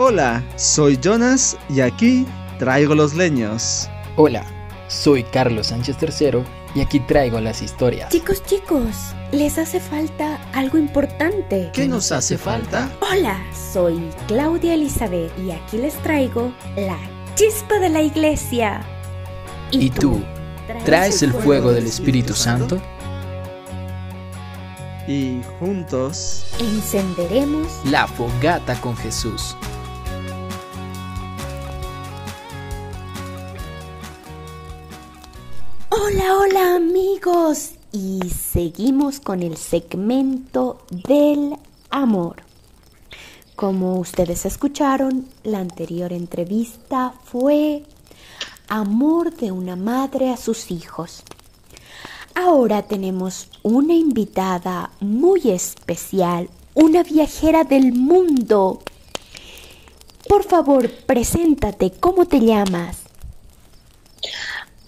Hola, soy Jonas y aquí traigo los leños. Hola, soy Carlos Sánchez III y aquí traigo las historias. Chicos, chicos, les hace falta algo importante. ¿Qué nos hace falta? Hola, soy Claudia Elizabeth y aquí les traigo la chispa de la iglesia. ¿Y tú? ¿Traes el fuego del Espíritu Santo? Y juntos encenderemos la fogata con Jesús. Hola, hola amigos. Y seguimos con el segmento del amor. Como ustedes escucharon, la anterior entrevista fue Amor de una madre a sus hijos. Ahora tenemos una invitada muy especial, una viajera del mundo. Por favor, preséntate, ¿cómo te llamas?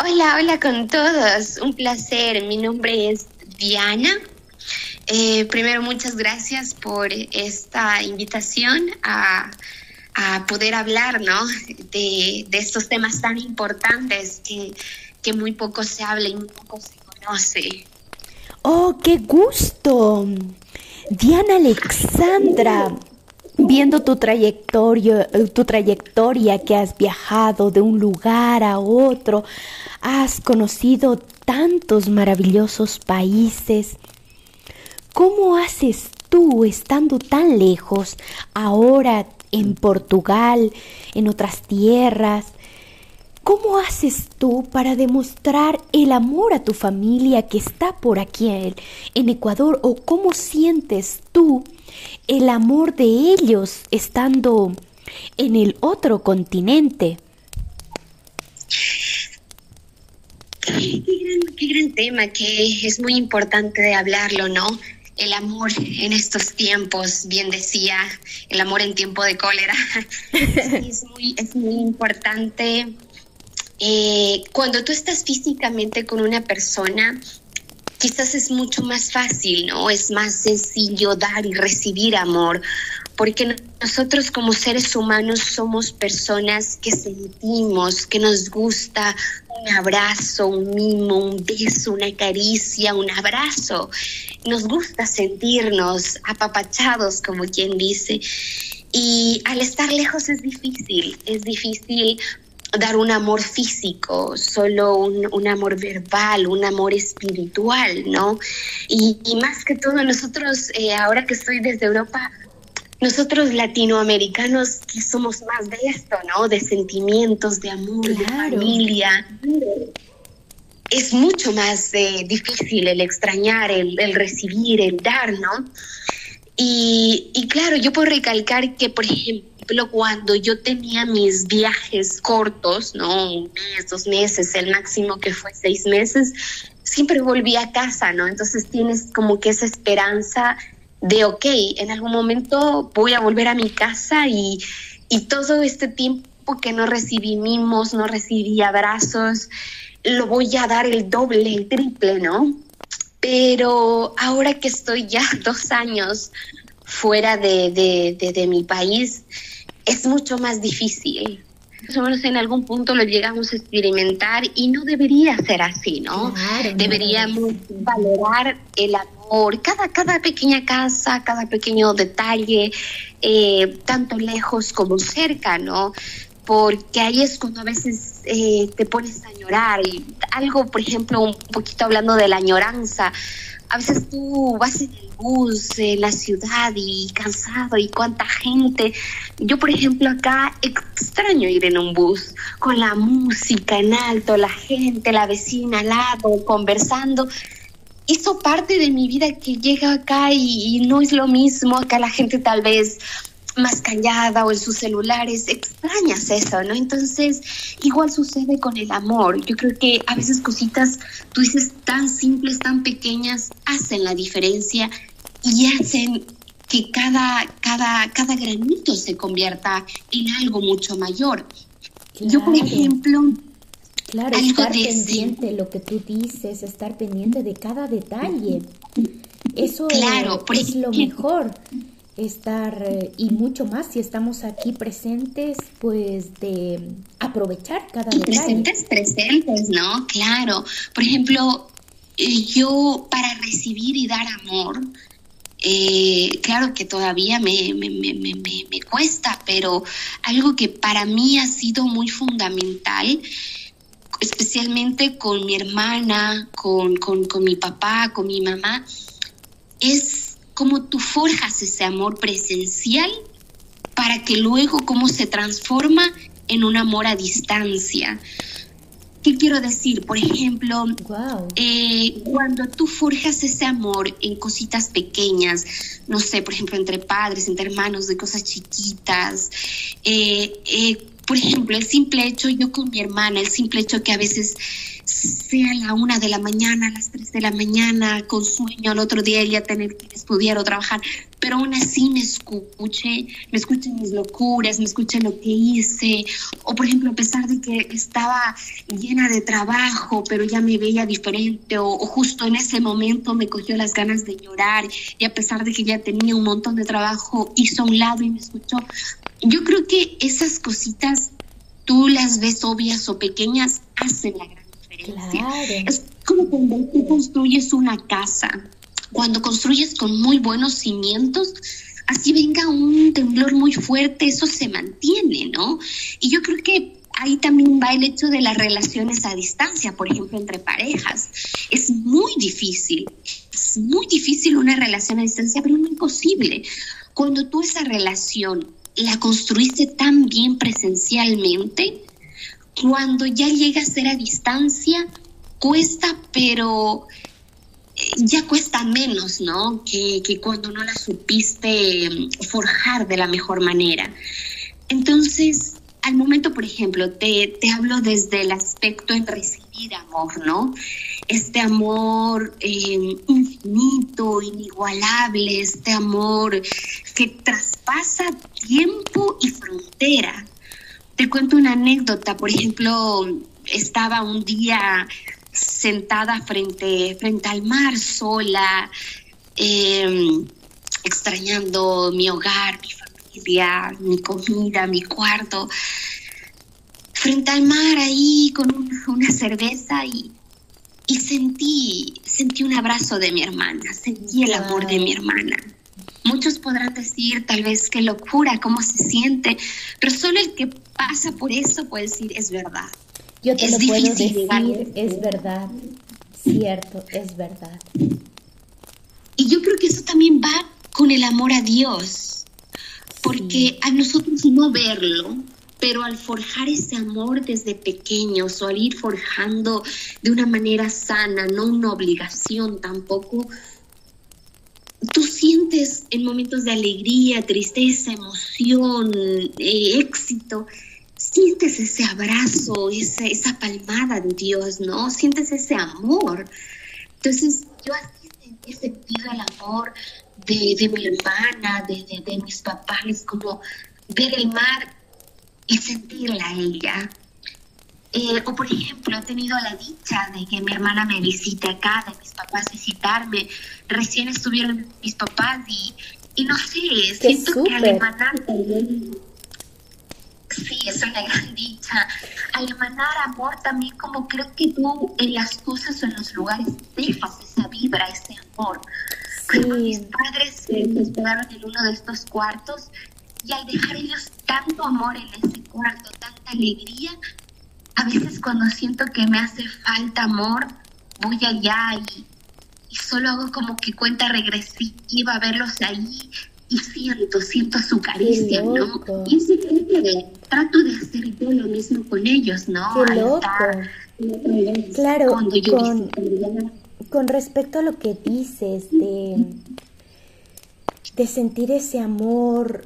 Hola, hola con todos. Un placer. Mi nombre es Diana. Eh, primero, muchas gracias por esta invitación a, poder hablar ¿no? de, estos temas tan importantes que, que muy poco se habla y muy poco se conoce. ¡Oh, qué gusto! Diana Alexandra, viendo tu trayectoria, tu trayectoria que has viajado de un lugar a otro, has conocido tantos maravillosos países. ¿Cómo haces tú estando tan lejos, ahora en Portugal, en otras tierras? ¿Cómo haces tú para demostrar el amor a tu familia que está por aquí en Ecuador? ¿O cómo sientes tú el amor de ellos estando en el otro continente? Qué gran, tema, que es muy importante de hablarlo, ¿no? El amor en estos tiempos, bien decía, el amor en tiempo de cólera. es, muy, es muy importante. Eh, cuando tú estás físicamente con una persona, quizás es mucho más fácil, ¿no? Es más sencillo dar y recibir amor, porque nosotros como seres humanos somos personas que sentimos, que nos gusta un abrazo, un mimo, un beso, una caricia, un abrazo. Nos gusta sentirnos apapachados, como quien dice. Y al estar lejos es difícil, es difícil dar un amor físico, solo un, amor verbal, un amor espiritual, ¿no? Y, más que todo nosotros, eh, ahora que estoy desde Europa, nosotros latinoamericanos que somos más de esto, ¿no? De sentimientos, de amor, de familia. Es mucho más eh, difícil el extrañar, el, recibir, el dar, ¿no? Y, y claro, yo puedo recalcar que, por ejemplo, cuando yo tenía mis viajes cortos, ¿no? Un mes, dos meses, el máximo que fue seis meses, siempre volví a casa, ¿no? Entonces tienes como que esa esperanza de, ok, en algún momento voy a volver a mi casa y, y todo este tiempo que no recibí mimos, no recibí abrazos, lo voy a dar el doble, el triple, ¿no? Pero ahora que estoy ya dos años fuera de, de, de mi país, es mucho más difícil. Más o menos en algún punto lo llegamos a experimentar y no debería ser así, ¿no? Deberíamos valorar el amor, cada, cada pequeña casa, cada pequeño detalle, eh, tanto lejos como cerca, ¿no? Porque ahí es cuando a veces eh, te pones a llorar. Y algo, por ejemplo, un poquito hablando de la añoranza, a veces tú vas en el bus, en la ciudad y cansado y cuánta gente. Yo, por ejemplo, acá extraño ir en un bus con la música en alto, la gente, la vecina al lado, conversando. Hizo parte de mi vida que llega acá y, y no es lo mismo. Acá la gente tal vez más callada o en sus celulares, extrañas eso, ¿no? Entonces, igual sucede con el amor. Yo creo que a veces cositas, tú dices, tan simples, tan pequeñas, hacen la diferencia y hacen que cada, cada, cada granito se convierta en algo mucho mayor. Yo, por ejemplo, Claro, estar pendiente de lo que tú dices, estar pendiente de cada detalle. Eso claro, es lo mejor estar eh, y mucho más si estamos aquí presentes, pues de aprovechar cada detalle. Presentes, presentes, ¿no? Claro. Por ejemplo, eh, yo para recibir y dar amor, eh, claro que todavía me, me, me, me, cuesta, pero algo que para mí ha sido muy fundamental, especialmente con mi hermana, con, con, con mi papá, con mi mamá, es cómo tú forjas ese amor presencial para que luego cómo se transforma en un amor a distancia. ¿Qué quiero decir? Por ejemplo, eh, cuando tú forjas ese amor en cositas pequeñas, no sé, por ejemplo, entre padres, entre hermanos, de cosas chiquitas, eh, eh, por ejemplo, el simple hecho, yo con mi hermana, el simple hecho que a veces sea la una de la mañana, a las tres de la mañana, con sueño, al otro día ella tener que estudiar o trabajar, pero aún así me escuche, me escuche mis locuras, me escuche lo que hice, o por ejemplo, a pesar de que estaba llena de trabajo, pero ya me veía diferente, o, o justo en ese momento me cogió las ganas de llorar, y a pesar de que ya tenía un montón de trabajo, hizo a un lado y me escuchó. Yo creo que esas cositas tú las ves obvias o pequeñas, hacen la gran es como cuando tú construyes una casa, cuando construyes con muy buenos cimientos, así venga un temblor muy fuerte, eso se mantiene, ¿no? Y yo creo que ahí también va el hecho de las relaciones a distancia, por ejemplo, entre parejas. Es muy difícil, es muy difícil una relación a distancia, pero no imposible. Cuando tú esa relación la construiste tan bien presencialmente, cuando ya llega a ser a distancia, cuesta, pero eh, ya cuesta menos, ¿no? Que, cuando no la supiste mm, forjar de la mejor manera. Entonces, al momento, por ejemplo, te, te hablo desde el aspecto en recibir amor, ¿no? Este amor em, infinito, inigualable, este amor que traspasa tiempo y frontera. Te cuento una anécdota, por ejemplo, estaba un día sentada frente, frente al mar sola, em, extrañando mi hogar, mi familia, mi comida, mi cuarto, frente al mar ahí con una cerveza y, y sentí, sentí un abrazo de mi hermana, sentí el amor de mi hermana. Muchos podrán decir tal vez qué locura, cómo se siente, pero solo el que pasa por eso puede decir es verdad. Yo te lo puedo decir, es verdad, cierto, es verdad. Y yo creo que eso también va con el amor a Dios, porque a nosotros no verlo, pero al forjar ese amor desde pequeños o al ir forjando de una manera sana, no una obligación tampoco, tú sientes en momentos de alegría, tristeza, emoción, eh, éxito, sientes ese abrazo, esa, esa palmada de Dios, ¿no? Sientes ese amor. Entonces, yo así he sentido el amor de, mi hermana, de, de, mis papás, como ver el mar y sentirla a ella. Eh, o por ejemplo, he tenido la dicha de que mi hermana me visite acá, de mis papás visitarme. Recién estuvieron mis papás y, y no sé, siento que al Sí, es una gran dicha. Al emanar amor también como creo que tú en las cosas o en los lugares dejas esa vibra, ese amor. Cuando mis padres se hospedaron en uno de estos cuartos y al dejar ellos tanto amor en ese cuarto, tanta alegría, a veces cuando siento que me hace falta amor, voy allá y, solo hago como que cuenta regresiva, verlos ahí y siento, siento su caricia, ¿no? Y es que trato de hacer yo lo mismo con ellos, ¿no? Qué loco. claro, con, con respecto a lo que dices de, de sentir ese amor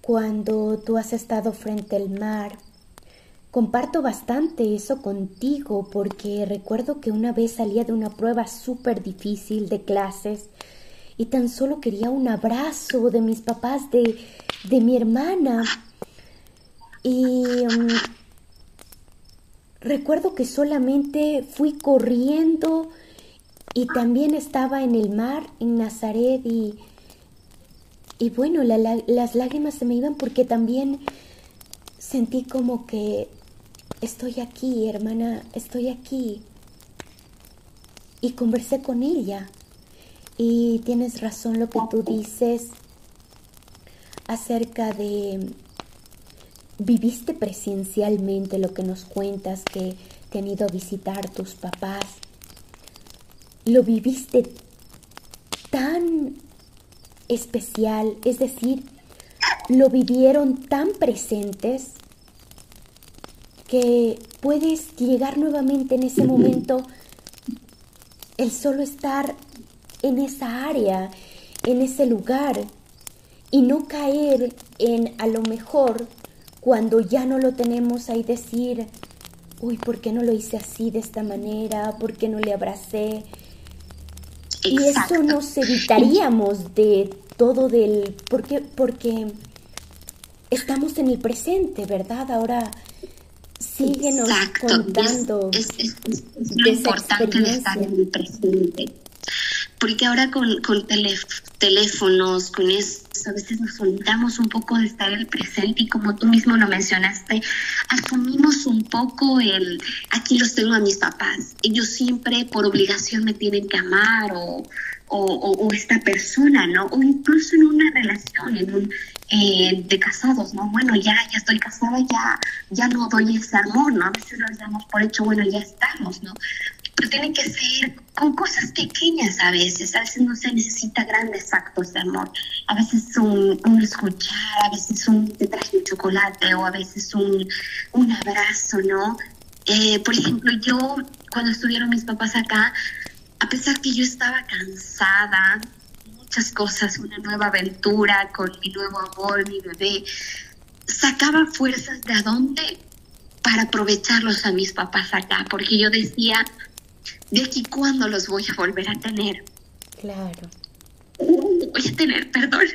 cuando tú has estado frente al mar, Comparto bastante eso contigo porque recuerdo que una vez salía de una prueba súper difícil de clases y tan solo quería un abrazo de mis papás, de, de mi hermana. Y um, recuerdo que solamente fui corriendo y también estaba en el mar, en Nazaret, y, y bueno, las lágrimas se me iban porque también sentí como que estoy aquí, hermana, estoy aquí. Y conversé con ella. Y tienes razón lo que tú dices acerca de viviste presencialmente lo que nos cuentas que te han ido a visitar tus papás. Lo viviste tan especial, es decir, lo vivieron tan presentes que puedes llegar nuevamente en ese momento el solo estar en esa área, en ese lugar y no caer en a lo mejor cuando ya no lo tenemos ahí decir, uy, ¿por qué no lo hice así de esta manera? ¿Por qué no le abracé? Y eso nos evitaríamos de todo del... Porque, porque estamos en el presente, ¿verdad? Ahora síguenos contando. Es, lo importante de estar en el presente. Porque ahora con, con teléfonos, con eso, a veces nos olvidamos un poco de estar en el presente y como tú mismo lo mencionaste, asumimos un poco el, aquí los tengo a mis papás, ellos siempre por obligación me tienen que amar o, o, esta persona, ¿no? O incluso en una relación, en un, eh, de casados, ¿no? Bueno, ya, ya estoy casada, ya, ya no doy ese amor, ¿no? A veces lo damos por hecho, bueno, ya estamos, ¿no? Pero tiene que ser con cosas pequeñas a veces, a veces no se necesita grandes actos de amor, a veces un, un escuchar, a veces un te traje un chocolate o a veces un, un abrazo, ¿no? Eh, por ejemplo, yo cuando estuvieron mis papás acá, a pesar que yo estaba cansada, muchas cosas, una nueva aventura con mi nuevo amor, mi bebé, sacaba fuerzas de adonde para aprovecharlos a mis papás acá, porque yo decía, de aquí cuándo los voy a volver a tener. Claro. Voy a tener, perdón.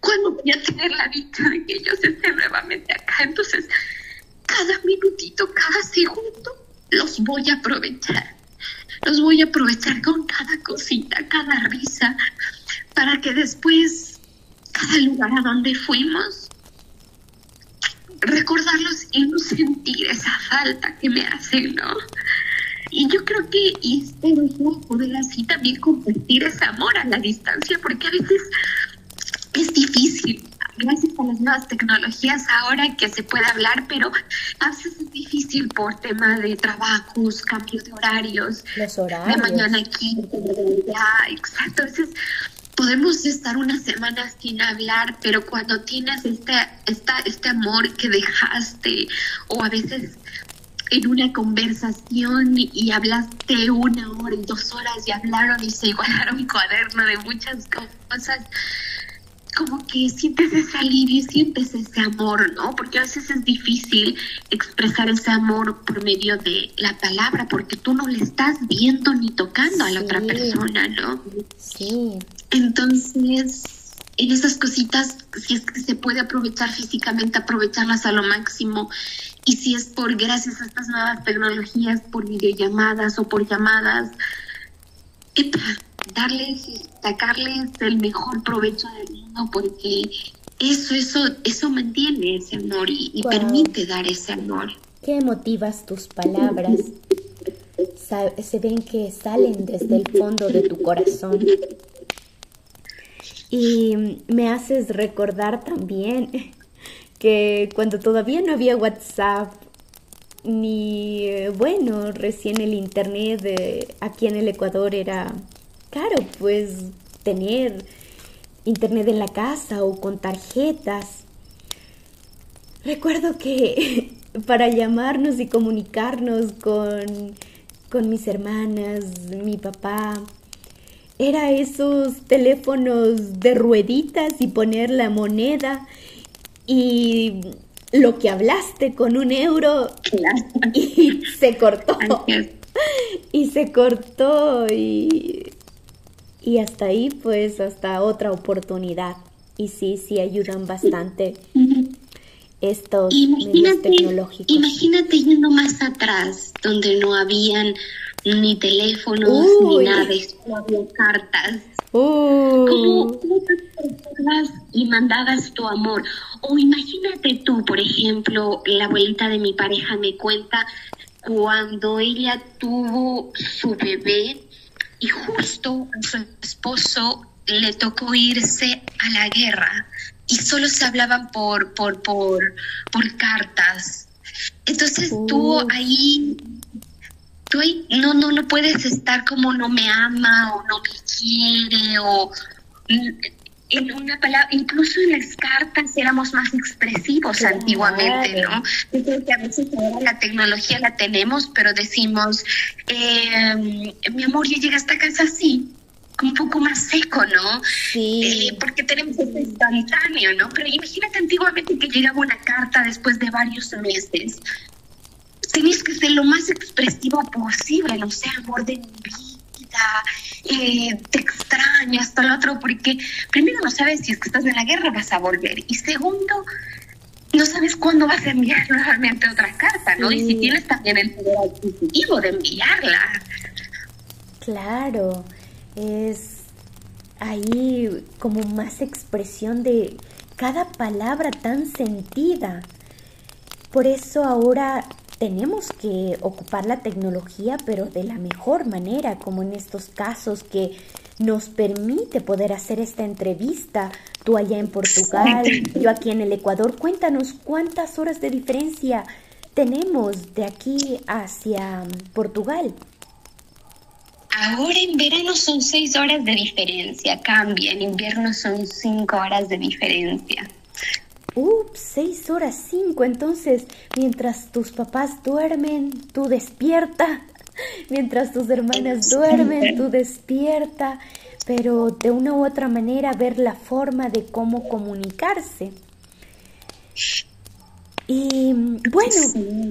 ¿Cuándo voy a tener la dicha de que ellos estén nuevamente acá? Entonces, cada minutito, cada segundo, los voy a aprovechar. Los voy a aprovechar con cada cosita, cada risa, para que después, cada lugar a donde fuimos, recordarlos y no sentir esa falta que me hacen, ¿no? Y yo creo que espero yo poder así también compartir ese amor a la distancia, porque a veces es difícil. Gracias a las nuevas tecnologías ahora que se puede hablar, pero a veces es difícil por tema de trabajos, cambios de horarios. Los horarios. De mañana aquí, ya, exacto. Entonces, podemos estar una semana sin hablar, pero cuando tienes este, esta, este amor que dejaste, o a veces en una conversación y hablaste una hora y dos horas y hablaron y se igualaron cuaderno de muchas cosas, como que sientes ese alivio y sientes ese amor, ¿no? Porque a veces es difícil expresar ese amor por medio de la palabra, porque tú no le estás viendo ni tocando a la otra persona, ¿no? Sí. Entonces, en esas cositas, si es que se puede aprovechar físicamente, aprovecharlas a lo máximo y si es por gracias a estas nuevas tecnologías, por videollamadas o por llamadas, darles, sacarles el mejor provecho del mundo, porque eso, eso, eso mantiene ese amor y, permite dar ese amor. Qué emotivas tus palabras. se ven que salen desde el fondo de tu corazón. Y me haces recordar también que cuando todavía no había WhatsApp, ni, eh, bueno, recién el Internet aquí en el Ecuador era caro, pues tener Internet en la casa o con tarjetas. Recuerdo que para llamarnos y comunicarnos con, con mis hermanas, mi papá, era esos teléfonos de rueditas y poner la moneda y lo que hablaste con un euro y se cortó. Y se cortó y, y hasta ahí pues hasta otra oportunidad. Y sí, sí ayudan bastante estos medios tecnológicos. Imagínate yendo más atrás, donde no habían ni teléfonos ni nada, solo había cartas. Uh. ¿Cómo, y mandabas tu amor. O imagínate tú, por ejemplo, la abuelita de mi pareja me cuenta cuando ella tuvo su bebé y justo a su esposo le tocó irse a la guerra y solo se hablaban por, por, por, por cartas. Entonces tú ahí, tú no, no, no puedes estar como no me ama o no me quiere o en una palabra, incluso en las cartas éramos más expresivos antiguamente, ¿no? Yo creo que a veces ahora la tecnología la tenemos, pero decimos, eh, mi amor, ya llega a esta casa así, un poco más seco, ¿no? Sí. Eh, porque tenemos ese instantáneo, ¿no? Pero imagínate antiguamente que llegaba una carta después de varios meses. Tenías que ser lo más expresivo posible, no sé, amor de mi vida, eh, te extraño, hasta el otro, porque primero no sabes si es que estás en la guerra vas a volver, y segundo, no sabes cuándo vas a enviar nuevamente otra carta, ¿no? Y si tienes también el poder adquisitivo de enviarla. Claro es ahí como más expresión de cada palabra tan sentida. Por eso ahora tenemos que ocupar la tecnología, pero de la mejor manera, como en estos casos que nos permite poder hacer esta entrevista. Tú allá en Portugal, yo aquí en el Ecuador. Cuéntanos cuántas horas de diferencia tenemos de aquí hacia Portugal. Ahora en verano son seis horas de diferencia, cambia. En invierno son cinco horas de diferencia. Ups, seis horas cinco. Entonces, mientras tus papás duermen, tú despierta. Mientras tus hermanas duermen, tú despierta. Pero de una u otra manera ver la forma de cómo comunicarse. Y bueno,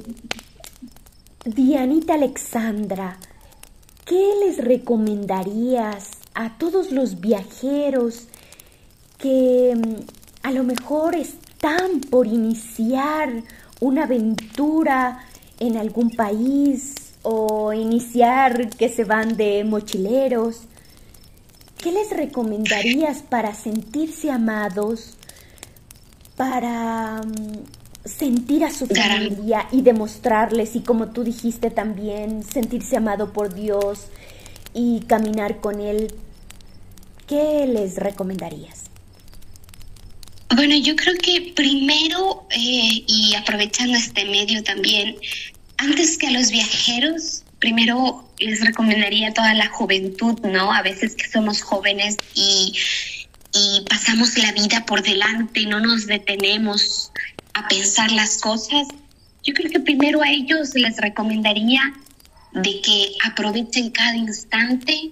Dianita Alexandra, ¿Qué les recomendarías a todos los viajeros que mm, a lo mejor están por iniciar una aventura en algún país o iniciar que se van de mochileros? ¿Qué les recomendarías para sentirse amados, para mm, sentir a su familia y demostrarles, y como tú dijiste también, sentirse amado por Dios y caminar con Él, ¿qué les recomendarías? Bueno, yo creo que primero, eh, y aprovechando este medio también, antes que a los viajeros, primero les recomendaría a toda la juventud, ¿no? A veces que somos jóvenes y, y pasamos la vida por delante, no nos detenemos a pensar las cosas, yo creo que primero a ellos les recomendaría de que aprovechen cada instante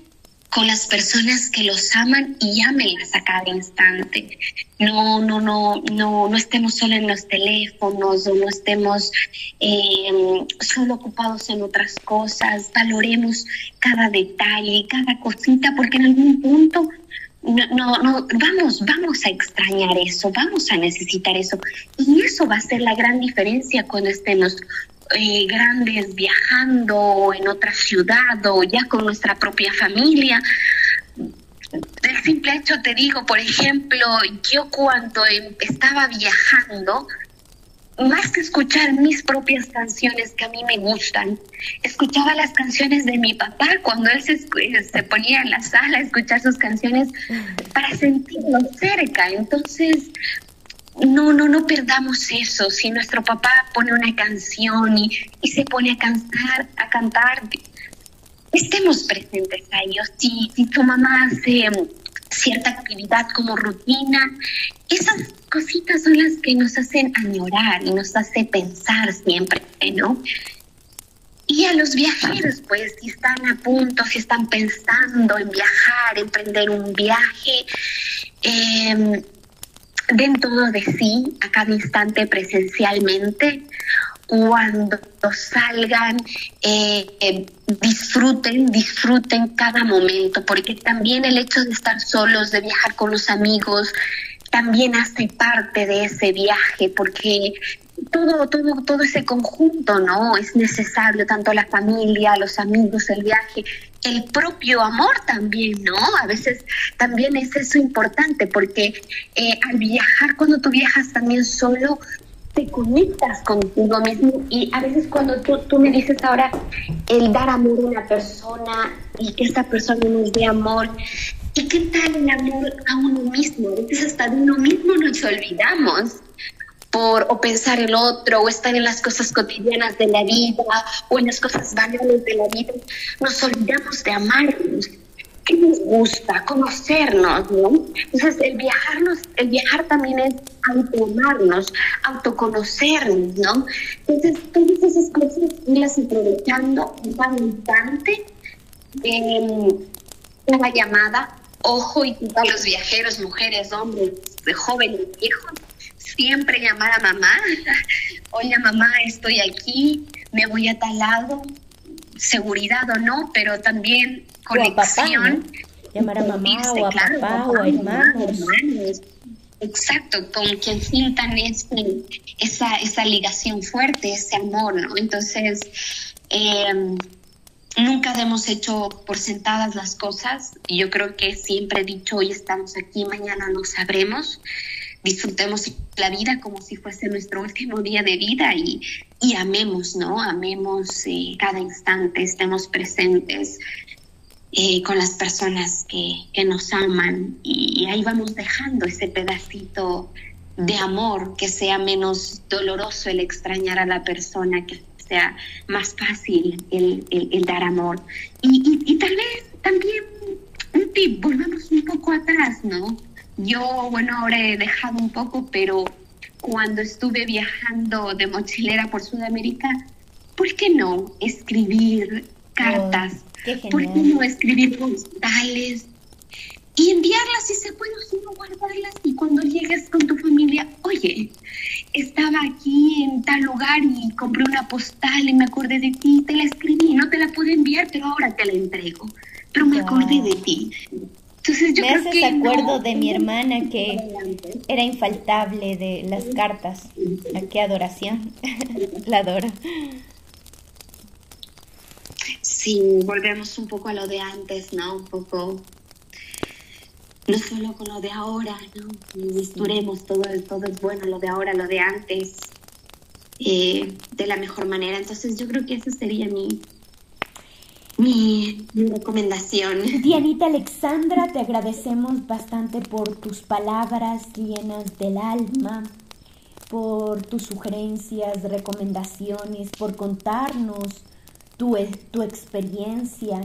con las personas que los aman y ámenlas a cada instante. No, no, no, no, no estemos solo en los teléfonos o no estemos em, solo ocupados en otras cosas. Valoremos cada detalle, cada cosita, porque en algún punto no, no, no, vamos, vamos a extrañar eso, vamos a necesitar eso. Y eso va a ser la gran diferencia cuando estemos eh, grandes viajando en otra ciudad o ya con nuestra propia familia. El simple hecho, te digo, por ejemplo, yo cuando em, estaba viajando, más que escuchar mis propias canciones que a mí me gustan, escuchaba las canciones de mi papá cuando él se, se, ponía en la sala a escuchar sus canciones para sentirlo cerca. Entonces, no, no, no perdamos eso. Si nuestro papá pone una canción y, y se pone a cantar, a cantar, estemos presentes a ellos. Si, si tu mamá hace cierta actividad como rutina, esas cositas son las que nos hacen añorar y nos hace pensar siempre, ¿no? Y a los viajeros, pues, si están a punto, si están pensando en viajar, emprender un viaje, eh, den todo de sí a cada instante presencialmente, cuando salgan, eh, eh, disfruten, disfruten cada momento, porque también el hecho de estar solos, de viajar con los amigos, también hace parte de ese viaje, porque todo, todo, todo ese conjunto, ¿no? Es necesario, tanto la familia, los amigos, el viaje. El propio amor también, ¿no? A veces también es eso importante porque eh, al viajar, cuando tú viajas también solo, te conectas contigo mismo y a veces cuando tú, tú me dices ahora el dar amor a una persona y que esta persona nos dé amor, ¿y qué tal el amor a uno mismo? A veces hasta de uno mismo nos olvidamos por o pensar el otro o estar en las cosas cotidianas de la vida o en las cosas banales de la vida, nos olvidamos de amarnos. ¿Qué nos gusta? Conocernos, ¿no? Entonces, el viajarnos, el viajar también es autoamarnos, autoconocernos, ¿no? Entonces, todas esas cosas irlas aprovechando en cada instante, la llamada, ojo y a los viajeros, mujeres, hombres, jóvenes, viejos, siempre llamar a mamá, oye mamá, estoy aquí, me voy a tal lado, seguridad o no, pero también conexión. Llamar a mamá o a papá o a hermanos. Exacto, con quien sientan este, esa, esa ligación fuerte, ese amor, ¿no? Entonces, em, nunca hemos hecho por sentadas las cosas. Yo creo que siempre he dicho, hoy estamos aquí, mañana no sabremos disfrutemos la vida como si fuese nuestro último día de vida y, y amemos, ¿no? Amemos eh, cada instante, estemos presentes eh, con las personas que, que nos aman y, ahí vamos dejando ese pedacito de amor, que sea menos doloroso el extrañar a la persona, que sea más fácil el, el, dar amor. Y, y, y tal vez también un tip, volvamos un poco atrás, ¿no? Yo, bueno, ahora he dejado un poco, pero cuando estuve viajando de mochilera por Sudamérica, ¿por qué no escribir cartas? Oh, ¿Por qué no escribir postales? Y enviarlas si se puede, sino guardarlas y cuando llegues con tu familia, oye, estaba aquí en tal lugar y compré una postal y me acordé de ti, te la escribí, no te la pude enviar, pero ahora te la entrego. Pero me acordé de ti. Entonces yo Me creo haces que acuerdo no- de mi hermana que era infaltable de las cartas. ¿A qué adoración? La adoro. Sí, volvemos un poco a lo de antes, ¿no? Un poco, no solo con lo de ahora, ¿no? Misturemos todo, todo es bueno, lo de ahora, lo de antes, eh, de la mejor manera. Entonces yo creo que esa sería mi, mi, recomendación. Dianita Alexandra, te agradecemos bastante por tus palabras llenas del alma, por tus sugerencias, recomendaciones, por contarnos tu, e- tu experiencia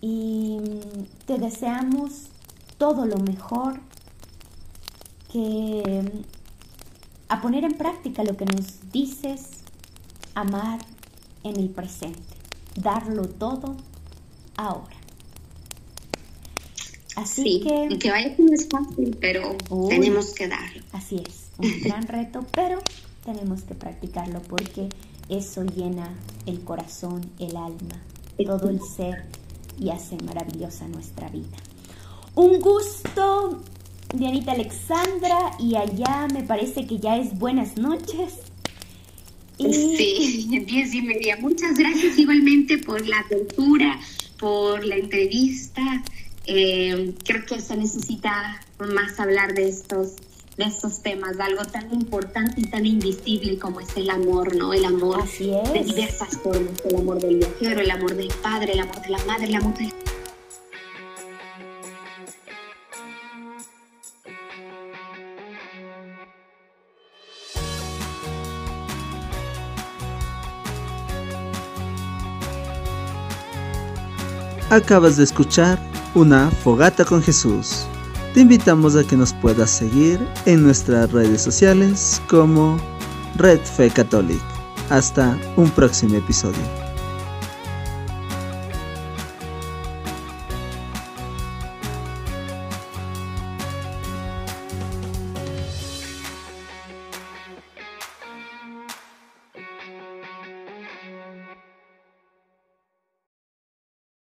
y mm, te deseamos todo lo mejor que mm, a poner en práctica lo que nos dices, amar en el presente, darlo todo ahora. Así Sí, que y que vaya que no es fácil, pero Uy. tenemos que darlo. Así es, un gran reto, pero tenemos que practicarlo porque eso llena el corazón, el alma, todo el ser y hace maravillosa nuestra vida. Un gusto, Dianita Alexandra, y allá me parece que ya es buenas noches. Y Sí, diez y media. Muchas gracias igualmente por la apertura, por la entrevista. Eh, creo que se necesita más hablar de estos, de estos temas, de algo tan importante y tan invisible como es el amor, ¿no? El amor de diversas formas, el amor del viajero, el amor del padre, el amor de la madre, el amor del Acabas de escuchar una fogata con Jesús. Te invitamos a que nos puedas seguir en nuestras redes sociales como Red Fe Catholic. Hasta un próximo episodio.